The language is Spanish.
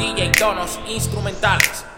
DJ Tonos Instrumentales.